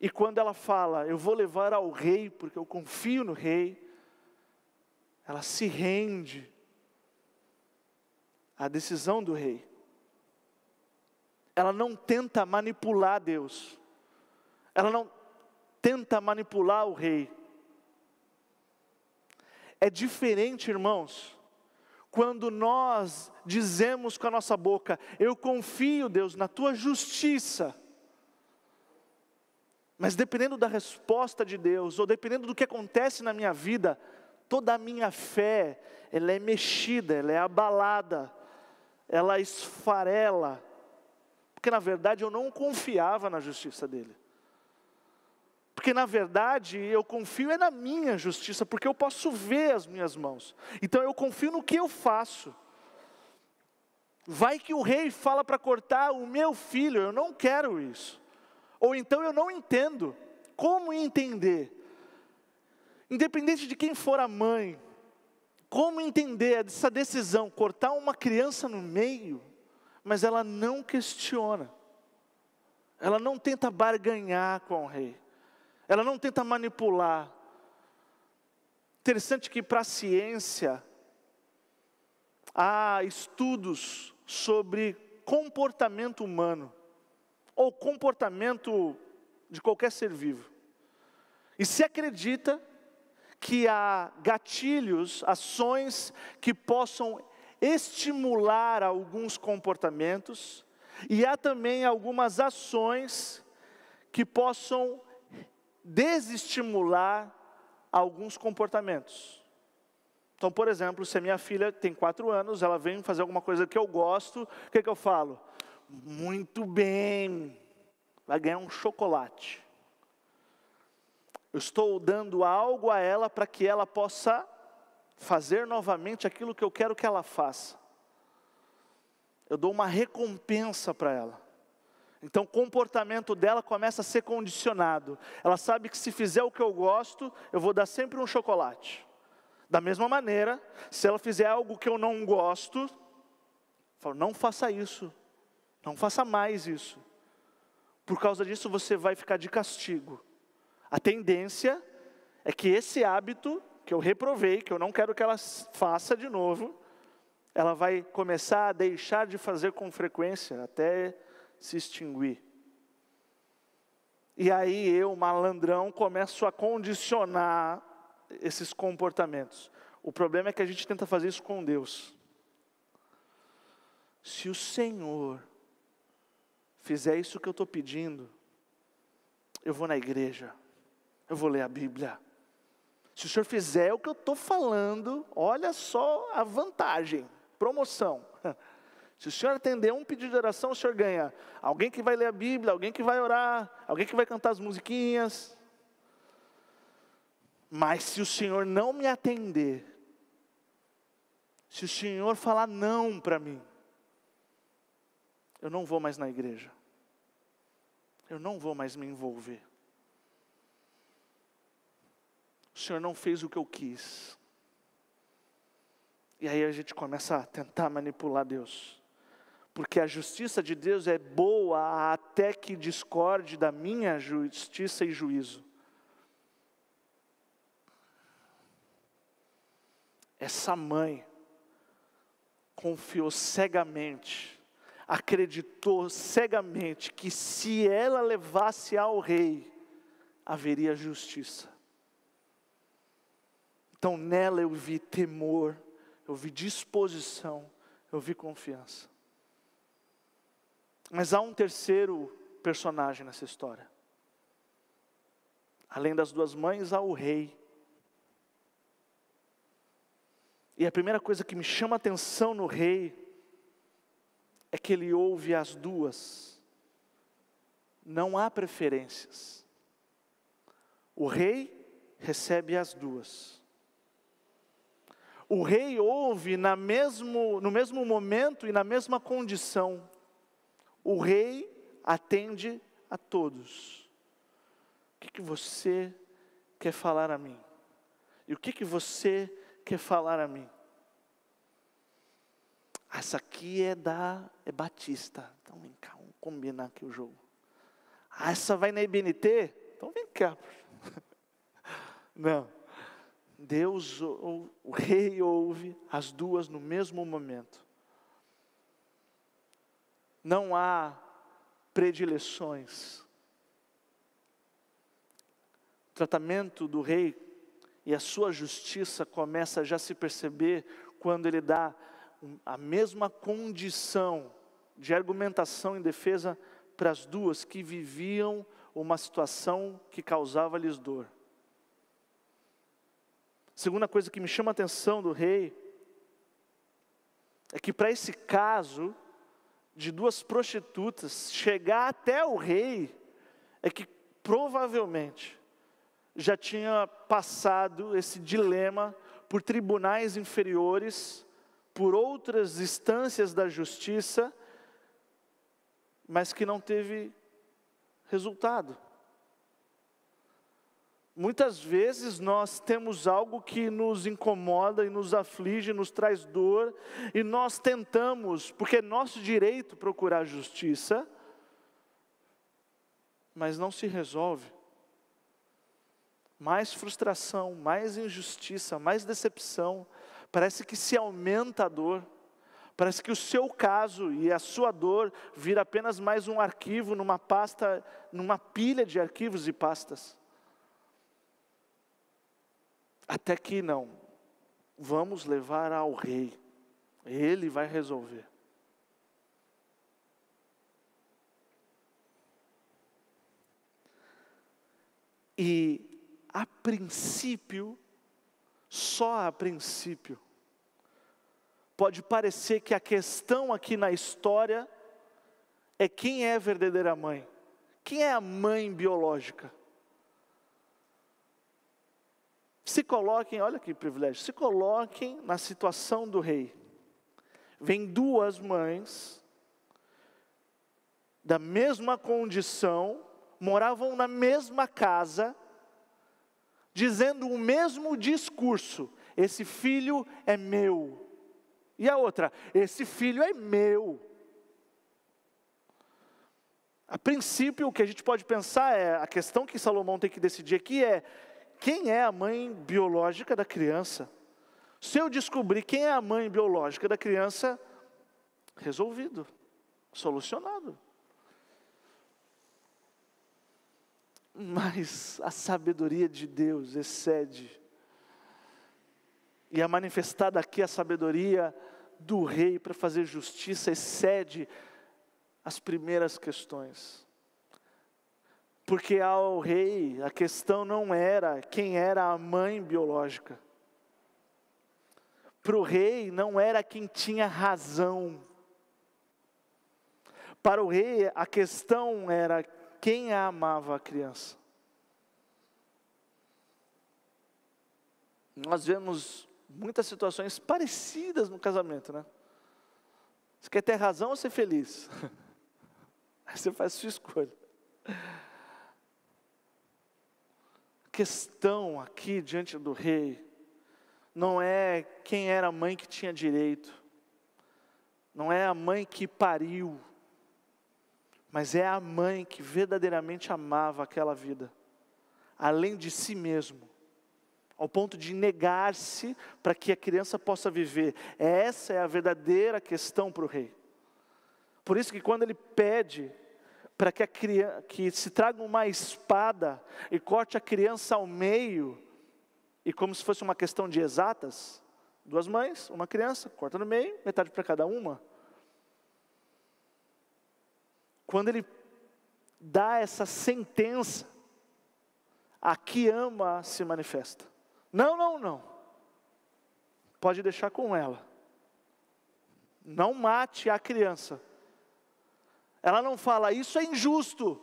E quando ela fala, eu vou levar ao rei, porque eu confio no rei, ela se rende à decisão do rei. Ela não tenta manipular Deus. Ela não tenta manipular o rei. É diferente, irmãos, quando nós dizemos com a nossa boca: Eu confio, Deus, na tua justiça. Mas dependendo da resposta de Deus, ou dependendo do que acontece na minha vida, toda a minha fé, ela é mexida, ela é abalada, ela esfarela, porque na verdade eu não confiava na justiça dele. Porque na verdade eu confio é na minha justiça, porque eu posso ver as minhas mãos. Então eu confio no que eu faço. Vai que o rei fala para cortar o meu filho, eu não quero isso. Ou então eu não entendo. Como entender? Independente de quem for a mãe, como entender essa decisão, cortar uma criança no meio, mas ela não questiona, ela não tenta barganhar com o rei ela não tenta manipular. Interessante que para a ciência há estudos sobre comportamento humano ou comportamento de qualquer ser vivo. E se acredita que há gatilhos, ações que possam estimular alguns comportamentos, e há também algumas ações que possam desestimular alguns comportamentos. Então, por exemplo, se a minha filha tem quatro anos, ela vem fazer alguma coisa que eu gosto, o que, que eu falo? Muito bem, vai ganhar um chocolate. Eu estou dando algo a ela para que ela possa fazer novamente aquilo que eu quero que ela faça. Eu dou uma recompensa para ela. Então o comportamento dela começa a ser condicionado. Ela sabe que se fizer o que eu gosto, eu vou dar sempre um chocolate. Da mesma maneira, se ela fizer algo que eu não gosto, eu falo, não faça isso. Não faça mais isso. Por causa disso você vai ficar de castigo. A tendência é que esse hábito que eu reprovei, que eu não quero que ela faça de novo, ela vai começar a deixar de fazer com frequência até se extinguir. E aí eu, malandrão, começo a condicionar esses comportamentos. O problema é que a gente tenta fazer isso com Deus. Se o Senhor fizer isso que eu estou pedindo, eu vou na igreja, eu vou ler a Bíblia. Se o Senhor fizer o que eu estou falando, olha só a vantagem, promoção. Se o senhor atender um pedido de oração, o senhor ganha alguém que vai ler a Bíblia, alguém que vai orar, alguém que vai cantar as musiquinhas. Mas se o senhor não me atender, se o senhor falar não para mim, eu não vou mais na igreja. Eu não vou mais me envolver. O senhor não fez o que eu quis. E aí a gente começa a tentar manipular Deus porque a justiça de Deus é boa até que discorde da minha justiça e juízo. Essa mãe confiou cegamente, acreditou cegamente que se ela levasse ao rei, haveria justiça. Então nela eu vi temor, eu vi disposição, eu vi confiança. Mas há um terceiro personagem nessa história. Além das duas mães, há o rei. E a primeira coisa que me chama a atenção no rei é que ele ouve as duas. Não há preferências. O rei recebe as duas. O rei ouve na mesmo, no mesmo momento e na mesma condição. O rei atende a todos. O que, que você quer falar a mim? E o que, que você quer falar a mim? Essa aqui é da é Batista. Então vem cá, vamos combinar aqui o jogo. Ah, essa vai na IBNT? Então vem cá. Não. Deus, o, o rei ouve as duas no mesmo momento. Não há predileções. O tratamento do rei e a sua justiça começa a já se perceber quando ele dá a mesma condição de argumentação em defesa para as duas que viviam uma situação que causava-lhes dor. Segunda coisa que me chama a atenção do rei é que para esse caso de duas prostitutas chegar até o rei é que provavelmente já tinha passado esse dilema por tribunais inferiores, por outras instâncias da justiça, mas que não teve resultado. Muitas vezes nós temos algo que nos incomoda e nos aflige, nos traz dor, e nós tentamos, porque é nosso direito procurar justiça, mas não se resolve. Mais frustração, mais injustiça, mais decepção, parece que se aumenta a dor. Parece que o seu caso e a sua dor vira apenas mais um arquivo numa pasta, numa pilha de arquivos e pastas. Até que não, vamos levar ao rei, ele vai resolver. E a princípio, só a princípio, pode parecer que a questão aqui na história é quem é a verdadeira mãe. Quem é a mãe biológica? Se coloquem, olha que privilégio, se coloquem na situação do rei. Vem duas mães, da mesma condição, moravam na mesma casa, dizendo o mesmo discurso: esse filho é meu. E a outra: esse filho é meu. A princípio, o que a gente pode pensar é: a questão que Salomão tem que decidir aqui é quem é a mãe biológica da criança. Se eu descobrir quem é a mãe biológica da criança, resolvido, solucionado. Mas a sabedoria de Deus excede. E a manifestada aqui a sabedoria do rei para fazer justiça excede as primeiras questões. Porque ao rei a questão não era quem era a mãe biológica. Para o rei não era quem tinha razão. Para o rei a questão era quem amava a criança. Nós vemos muitas situações parecidas no casamento, né? Você quer ter razão ou ser feliz? Aí você faz a sua escolha questão aqui diante do rei não é quem era a mãe que tinha direito, não é a mãe que pariu, mas é a mãe que verdadeiramente amava aquela vida, além de si mesmo, ao ponto de negar-se para que a criança possa viver. Essa é a verdadeira questão para o rei. Por isso que quando ele pede para que, a criança, que se traga uma espada e corte a criança ao meio, e como se fosse uma questão de exatas, duas mães, uma criança, corta no meio, metade para cada uma. Quando ele dá essa sentença, a que ama se manifesta. Não, não, não. Pode deixar com ela. Não mate a criança. Ela não fala, isso é injusto.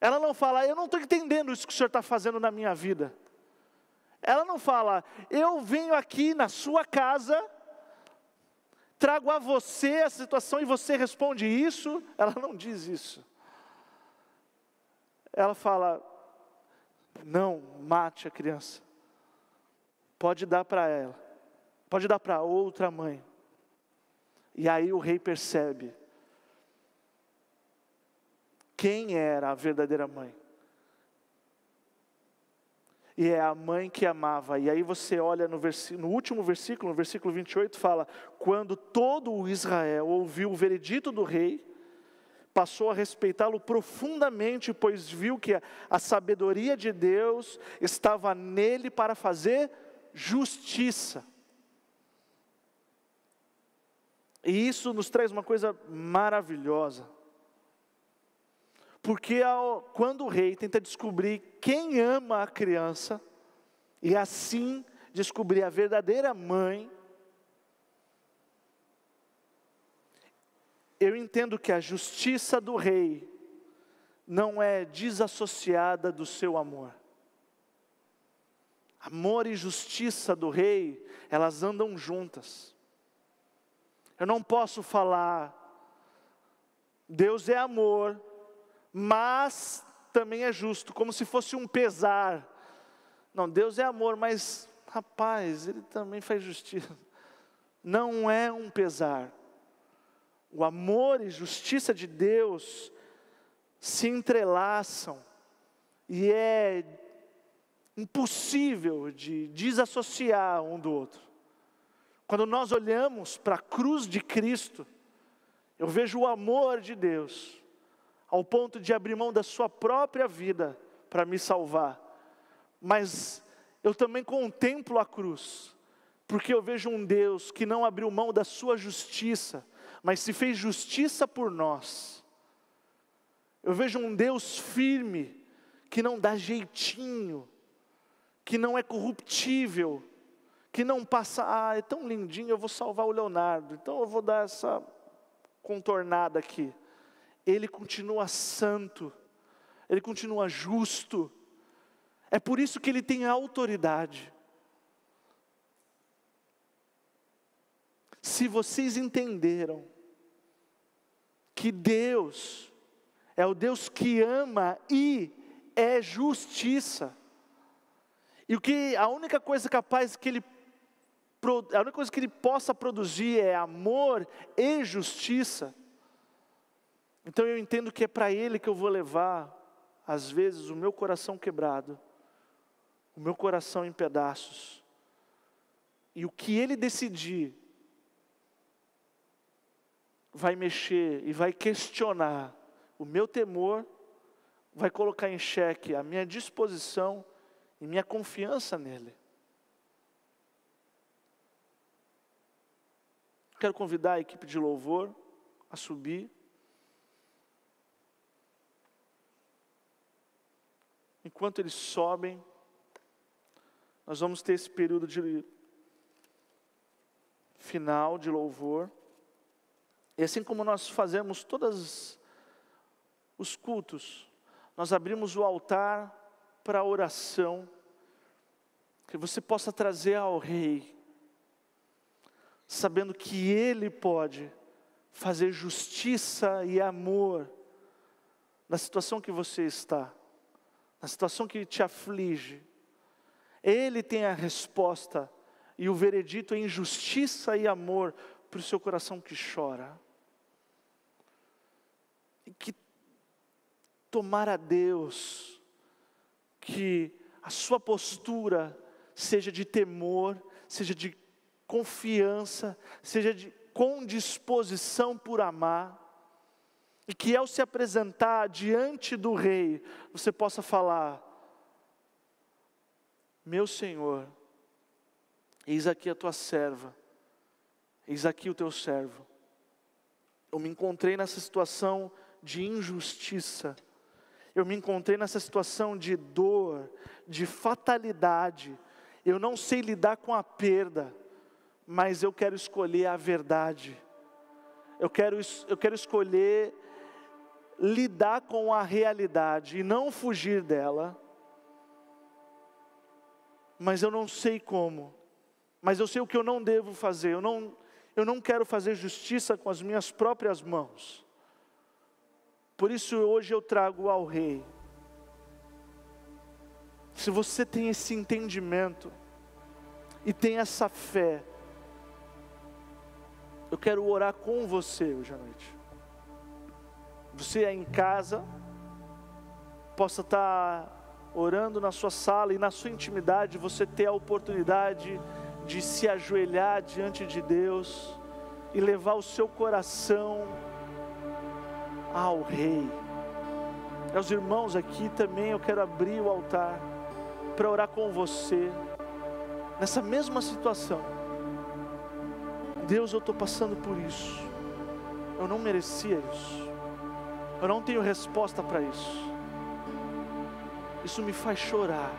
Ela não fala, eu não estou entendendo isso que o senhor está fazendo na minha vida. Ela não fala, eu venho aqui na sua casa, trago a você a situação e você responde isso. Ela não diz isso. Ela fala, não mate a criança. Pode dar para ela. Pode dar para outra mãe. E aí o rei percebe quem era a verdadeira mãe. E é a mãe que amava. E aí você olha no, no, último versículo, no versículo 28, fala: Quando todo o Israel ouviu o veredito do rei, passou a respeitá-lo profundamente, pois viu que a, a sabedoria de Deus estava nele para fazer justiça. E isso nos traz uma coisa maravilhosa. Porque quando o rei tenta descobrir quem ama a criança, e assim descobrir a verdadeira mãe, eu entendo que a justiça do rei não é desassociada do seu amor. Amor e justiça do rei, elas andam juntas. Eu não posso falar, Deus é amor, mas também é justo, como se fosse um pesar. Não, Deus é amor, mas, rapaz, Ele também faz justiça. Não é um pesar o amor e justiça de Deus se entrelaçam e é impossível de desassociar um do outro. Quando nós olhamos para a cruz de Cristo, eu vejo o amor de Deus, ao ponto de abrir mão da sua própria vida para me salvar. Mas eu também contemplo a cruz, porque eu vejo um Deus que não abriu mão da sua justiça, mas se fez justiça por nós. Eu vejo um Deus firme, que não dá jeitinho, que não é corruptível, que não passa, ah, é tão lindinho, eu vou salvar o Leonardo, então eu vou dar essa contornada aqui. Ele continua santo, ele continua justo, é por isso que ele tem autoridade. Se vocês entenderam que Deus é o Deus que ama e é justiça. E o que a única coisa capaz que ele a única coisa que ele possa produzir é amor e justiça. Então eu entendo que é para ele que eu vou levar às vezes o meu coração quebrado, o meu coração em pedaços. E o que ele decidir vai mexer e vai questionar o meu temor, vai colocar em xeque a minha disposição e minha confiança nele. Quero convidar a equipe de louvor a subir. Enquanto eles sobem, nós vamos ter esse período de final de louvor. E assim como nós fazemos todos os cultos, nós abrimos o altar para a oração, que você possa trazer ao Rei, sabendo que Ele pode fazer justiça e amor na situação que você está, na situação que te aflige. Ele tem a resposta e o veredito em justiça e amor para o seu coração que chora que tomar a Deus, que a sua postura seja de temor, seja de confiança, seja de com disposição por amar, e que ao se apresentar diante do rei, você possa falar: Meu Senhor, eis aqui a tua serva, eis aqui o teu servo. Eu me encontrei nessa situação de injustiça, eu me encontrei nessa situação de dor, de fatalidade, eu não sei lidar com a perda, mas eu quero escolher a verdade, eu quero, eu quero escolher lidar com a realidade e não fugir dela, mas eu não sei como, mas eu sei o que eu não devo fazer, eu não, eu não quero fazer justiça com as minhas próprias mãos. Por isso hoje eu trago ao Rei. Se você tem esse entendimento e tem essa fé, eu quero orar com você hoje à noite. Você aí em casa, possa estar orando na sua sala e na sua intimidade, você ter a oportunidade de se ajoelhar diante de Deus e levar o seu coração ao Rei. Aos irmãos aqui também eu quero abrir o altar para orar com você, nessa mesma situação. Deus, eu estou passando por isso, eu não merecia isso, eu não tenho resposta para isso, isso me faz chorar,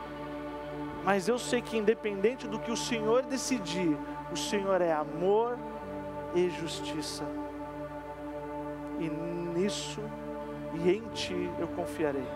mas eu sei que, independente do que o Senhor decidir, o Senhor é amor e justiça. E nisso e em Ti eu confiarei.